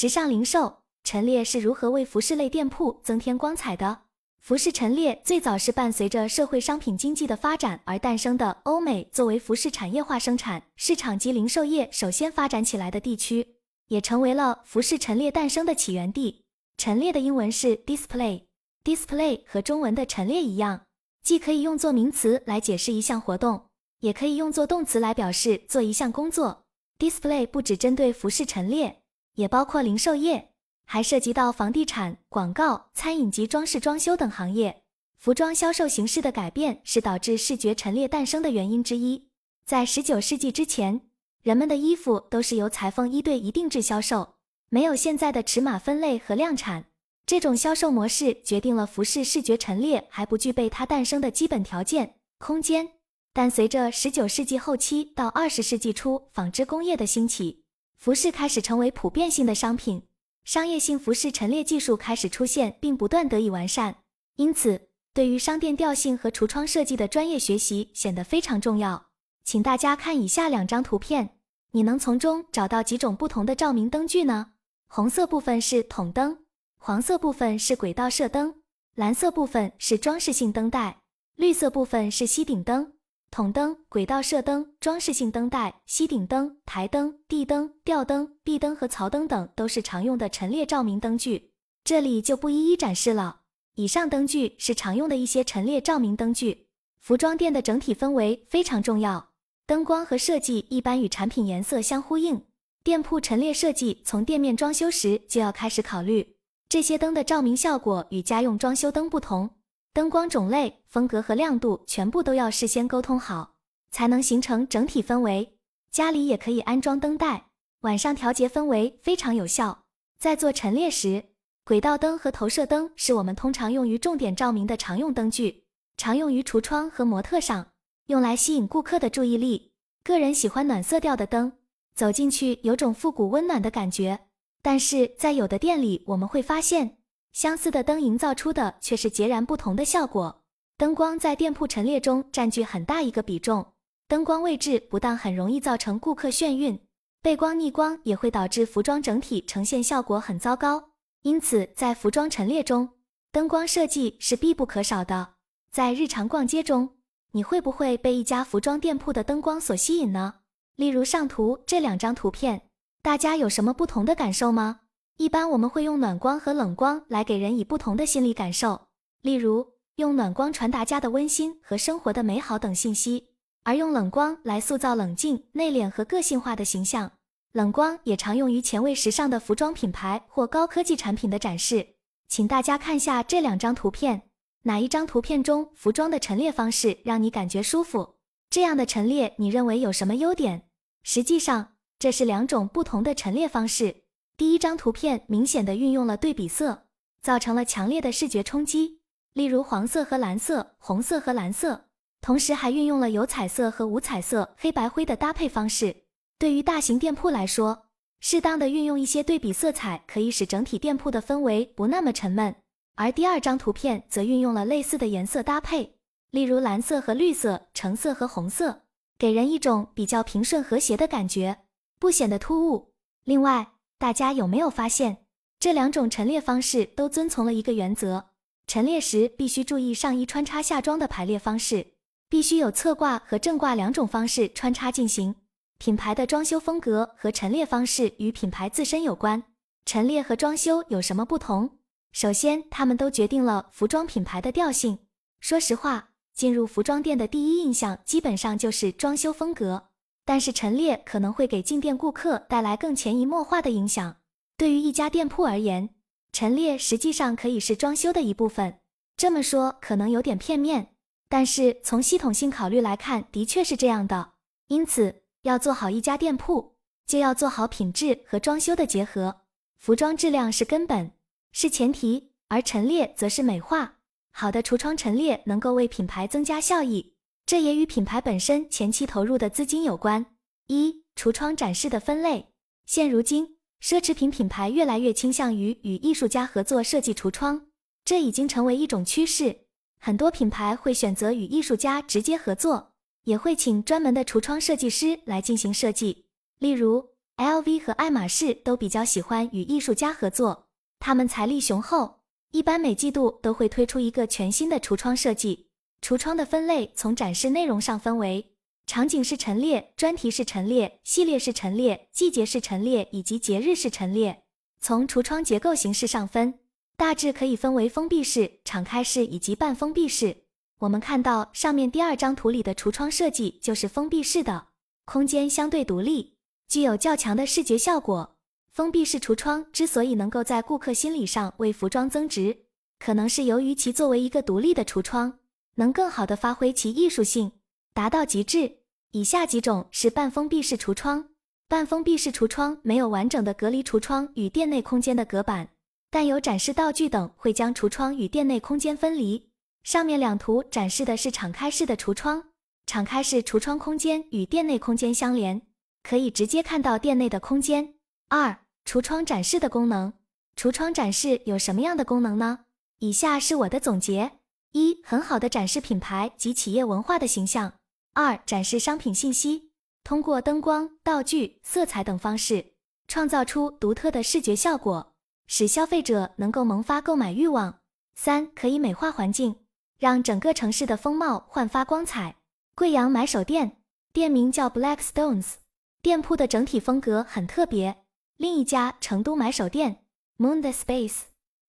时尚零售陈列是如何为服饰类店铺增添光彩的？服饰陈列最早是伴随着社会商品经济的发展而诞生的。欧美作为服饰产业化生产市场及零售业首先发展起来的地区，也成为了服饰陈列诞生的起源地。陈列的英文是 display，display 和中文的陈列一样，既可以用作名词来解释一项活动，也可以用作动词来表示做一项工作。display 不只针对服饰陈列，也包括零售业。还涉及到房地产、广告、餐饮及装饰装修等行业。服装销售形式的改变是导致视觉陈列诞生的原因之一。在十九世纪之前，人们的衣服都是由裁缝一对一定制销售，没有现在的尺码分类和量产。这种销售模式决定了服饰视觉陈列还不具备它诞生的基本条件——空间。但随着十九世纪后期到二十世纪初纺织工业的兴起，服饰开始成为普遍性的商品。商业性服饰陈列技术开始出现，并不断得以完善，因此对于商店调性和橱窗设计的专业学习显得非常重要。请大家看以下两张图片，你能从中找到几种不同的照明灯具呢？红色部分是筒灯，黄色部分是轨道射灯，蓝色部分是装饰性灯带，绿色部分是吸顶灯。筒灯、轨道射灯、装饰性灯带、吸顶灯、台灯、地灯、吊灯、壁灯和槽灯等都是常用的陈列照明灯具，这里就不一一展示了。以上灯具是常用的一些陈列照明灯具。服装店的整体氛围非常重要，灯光和设计一般与产品颜色相呼应。店铺陈列设计从店面装修时就要开始考虑，这些灯的照明效果与家用装修灯不同。灯光种类、风格和亮度全部都要事先沟通好，才能形成整体氛围。家里也可以安装灯带，晚上调节氛围非常有效。在做陈列时，轨道灯和投射灯是我们通常用于重点照明的常用灯具，常用于橱窗和模特上，用来吸引顾客的注意力。个人喜欢暖色调的灯，走进去有种复古温暖的感觉。但是在有的店里，我们会发现。相似的灯营造出的却是截然不同的效果。灯光在店铺陈列中占据很大一个比重，灯光位置不当很容易造成顾客眩晕，背光逆光也会导致服装整体呈现效果很糟糕。因此，在服装陈列中，灯光设计是必不可少的。在日常逛街中，你会不会被一家服装店铺的灯光所吸引呢？例如上图这两张图片，大家有什么不同的感受吗？一般我们会用暖光和冷光来给人以不同的心理感受，例如用暖光传达家的温馨和生活的美好等信息，而用冷光来塑造冷静、内敛和个性化的形象。冷光也常用于前卫时尚的服装品牌或高科技产品的展示。请大家看下这两张图片，哪一张图片中服装的陈列方式让你感觉舒服？这样的陈列你认为有什么优点？实际上，这是两种不同的陈列方式。第一张图片明显的运用了对比色，造成了强烈的视觉冲击，例如黄色和蓝色、红色和蓝色，同时还运用了有彩色和无彩色、黑白灰的搭配方式。对于大型店铺来说，适当的运用一些对比色彩，可以使整体店铺的氛围不那么沉闷。而第二张图片则运用了类似的颜色搭配，例如蓝色和绿色、橙色和红色，给人一种比较平顺和谐的感觉，不显得突兀。另外，大家有没有发现，这两种陈列方式都遵从了一个原则：陈列时必须注意上衣穿插下装的排列方式，必须有侧挂和正挂两种方式穿插进行。品牌的装修风格和陈列方式与品牌自身有关。陈列和装修有什么不同？首先，它们都决定了服装品牌的调性。说实话，进入服装店的第一印象基本上就是装修风格。但是陈列可能会给进店顾客带来更潜移默化的影响。对于一家店铺而言，陈列实际上可以是装修的一部分。这么说可能有点片面，但是从系统性考虑来看，的确是这样的。因此，要做好一家店铺，就要做好品质和装修的结合。服装质量是根本，是前提，而陈列则是美化。好的橱窗陈列能够为品牌增加效益。这也与品牌本身前期投入的资金有关。一、橱窗展示的分类。现如今，奢侈品品牌越来越倾向于与艺术家合作设计橱窗，这已经成为一种趋势。很多品牌会选择与艺术家直接合作，也会请专门的橱窗设计师来进行设计。例如，LV 和爱马仕都比较喜欢与艺术家合作，他们财力雄厚，一般每季度都会推出一个全新的橱窗设计。橱窗的分类从展示内容上分为场景式陈列、专题式陈列、系列式陈列、季节式陈列以及节日式陈列。从橱窗结构形式上分，大致可以分为封闭式、敞开式以及半封闭式。我们看到上面第二张图里的橱窗设计就是封闭式的，空间相对独立，具有较强的视觉效果。封闭式橱窗之所以能够在顾客心理上为服装增值，可能是由于其作为一个独立的橱窗，能更好的发挥其艺术性，达到极致。以下几种是半封闭式橱窗。半封闭式橱窗没有完整的隔离橱窗与店内空间的隔板，但有展示道具等会将橱窗与店内空间分离。上面两图展示的是敞开式的橱窗，敞开式橱窗空间与店内空间相连，可以直接看到店内的空间。二、橱窗展示的功能，橱窗展示有什么样的功能呢？以下是我的总结：一、很好的展示品牌及企业文化的形象；二、展示商品信息，通过灯光、道具、色彩等方式，创造出独特的视觉效果，使消费者能够萌发购买欲望；三、可以美化环境。让整个城市的风貌焕发光彩。贵阳买手店店名叫 Black Stones，店铺的整体风格很特别。另一家成都买手店 Moon the Space，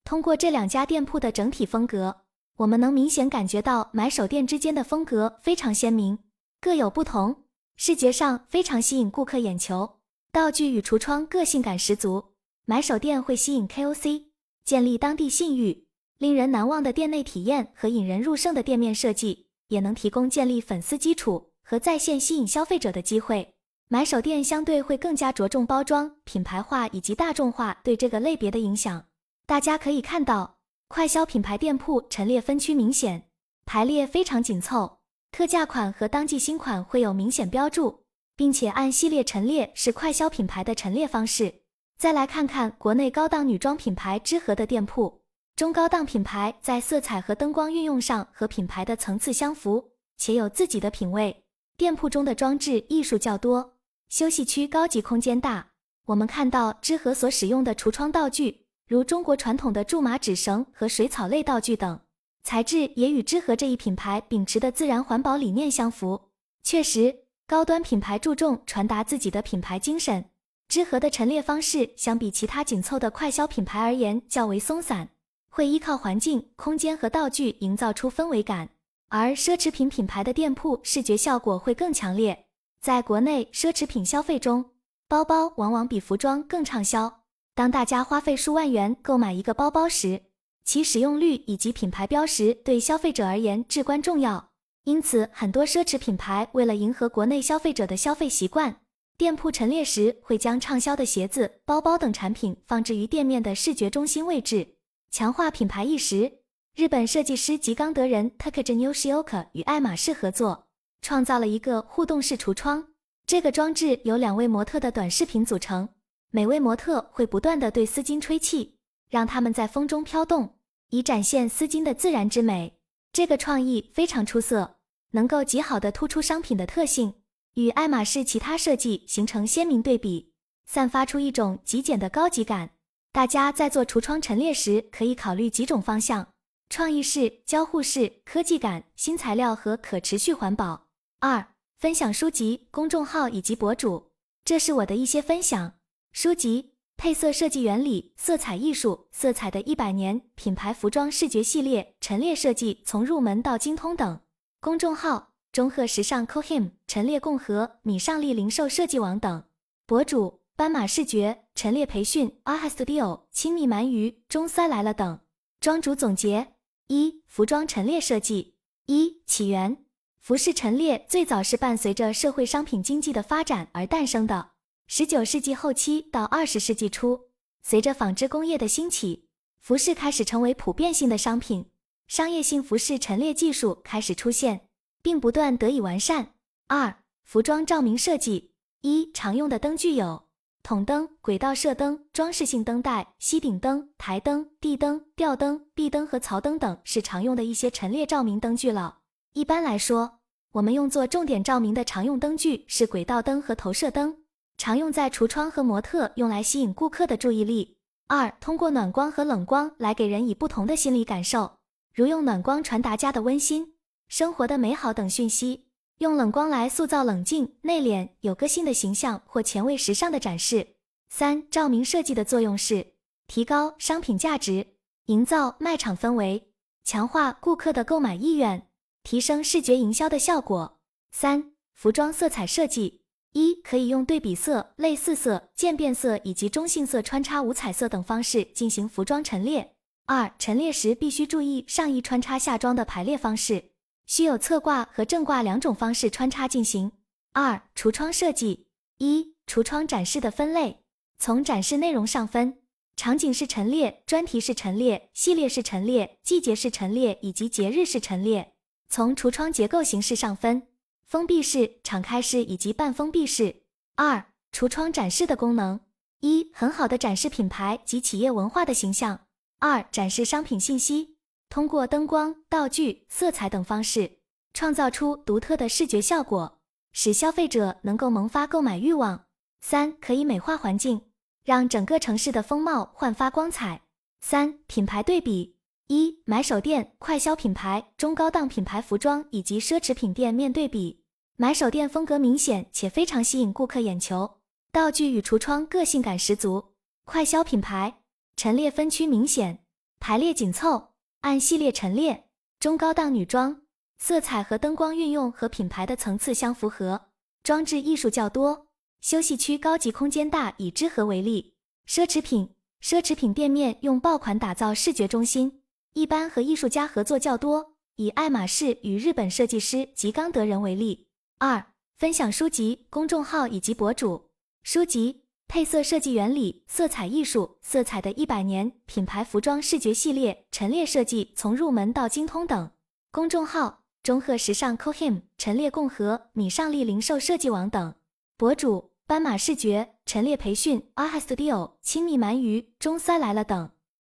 通过这两家店铺的整体风格，我们能明显感觉到买手店之间的风格非常鲜明，各有不同，视觉上非常吸引顾客眼球。道具与橱窗个性感十足，买手店会吸引 KOC，建立当地信誉。令人难忘的店内体验和引人入胜的店面设计，也能提供建立粉丝基础和在线吸引消费者的机会。买手店相对会更加着重包装、品牌化以及大众化对这个类别的影响。大家可以看到，快消品牌店铺陈列分区明显，排列非常紧凑，特价款和当季新款会有明显标注，并且按系列陈列是快消品牌的陈列方式。再来看看国内高档女装品牌之和的店铺。中高档品牌在色彩和灯光运用上和品牌的层次相符，且有自己的品味。店铺中的装置艺术较多，休息区高级空间大。我们看到之和所使用的橱窗道具，如中国传统的苎麻纸绳和水草类道具等，材质也与知和这一品牌秉持的自然环保理念相符。确实，高端品牌注重传达自己的品牌精神。知和的陈列方式相比其他紧凑的快消品牌而言较为松散。会依靠环境、空间和道具营造出氛围感，而奢侈品品牌的店铺视觉效果会更强烈。在国内奢侈品消费中，包包往往比服装更畅销。当大家花费数万元购买一个包包时，其使用率以及品牌标识对消费者而言至关重要。因此，很多奢侈品牌为了迎合国内消费者的消费习惯，店铺陈列时会将畅销的鞋子、包包等产品放置于店面的视觉中心位置。强化品牌意识，日本设计师吉冈德人 t a k a j i n u s h i o k a 与爱马仕合作，创造了一个互动式橱窗。这个装置由两位模特的短视频组成，每位模特会不断的对丝巾吹气，让它们在风中飘动，以展现丝巾的自然之美。这个创意非常出色，能够极好的突出商品的特性，与爱马仕其他设计形成鲜明对比，散发出一种极简的高级感。大家在做橱窗陈列时，可以考虑几种方向：创意式、交互式、科技感、新材料和可持续环保。二、分享书籍、公众号以及博主。这是我的一些分享书籍：配色设计原理、色彩艺术、色彩的一百年、品牌服装视觉系列、陈列设计从入门到精通等。公众号：中赫时尚、Cohim、陈列共和、米尚利零售设计网等。博主：斑马视觉。陈列培训，AHA Studio，亲密鳗鱼，中三来了等。庄主总结：一、服装陈列设计。一、起源：服饰陈列最早是伴随着社会商品经济的发展而诞生的。十九世纪后期到二十世纪初，随着纺织工业的兴起，服饰开始成为普遍性的商品，商业性服饰陈列技术开始出现，并不断得以完善。二、服装照明设计。一、常用的灯具有。筒灯、轨道射灯、装饰性灯带、吸顶灯、台灯、地灯、吊灯、壁灯和槽灯等是常用的一些陈列照明灯具了。一般来说，我们用作重点照明的常用灯具是轨道灯和投射灯。常用在橱窗和模特，用来吸引顾客的注意力。二、通过暖光和冷光来给人以不同的心理感受，如用暖光传达家的温馨、生活的美好等讯息，用冷光来塑造冷静、内敛、有个性的形象或前卫时尚的展示。三、照明设计的作用是提高商品价值，营造卖场氛围，强化顾客的购买意愿，提升视觉营销的效果。三、服装色彩设计。一可以用对比色、类似色、渐变色以及中性色穿插五彩色等方式进行服装陈列。二陈列时必须注意上衣穿插下装的排列方式，需有侧挂和正挂两种方式穿插进行。二橱窗设计一橱窗展示的分类，从展示内容上分：场景式陈列、专题式陈列、系列式陈列、季节式陈列以及节日式陈列。从橱窗结构形式上分。封闭式、敞开式以及半封闭式。二、橱窗展示的功能：一、很好的展示品牌及企业文化的形象；二、展示商品信息，通过灯光、道具、色彩等方式，创造出独特的视觉效果，使消费者能够萌发购买欲望。三、可以美化环境，让整个城市的风貌焕发光彩。三、品牌对比。一买手店、快消品牌、中高档品牌服装以及奢侈品店面对比，买手店风格明显且非常吸引顾客眼球，道具与橱窗个性感十足。快消品牌陈列分区明显，排列紧凑，按系列陈列。中高档女装色彩和灯光运用和品牌的层次相符合，装置艺术较多。休息区高级空间大，以知和为例。奢侈品奢侈品店面用爆款打造视觉中心。一般和艺术家合作较多，以爱马仕与日本设计师吉冈德人为例。二、分享书籍、公众号以及博主书籍：配色设计原理、色彩艺术、色彩的一百年、品牌服装视觉系列、陈列设计从入门到精通等。公众号：中赫时尚、Cohim、陈列共和、米尚利零售设计网等。博主：斑马视觉、陈列培训、a h a Studio、亲密鳗鱼、中三来了等。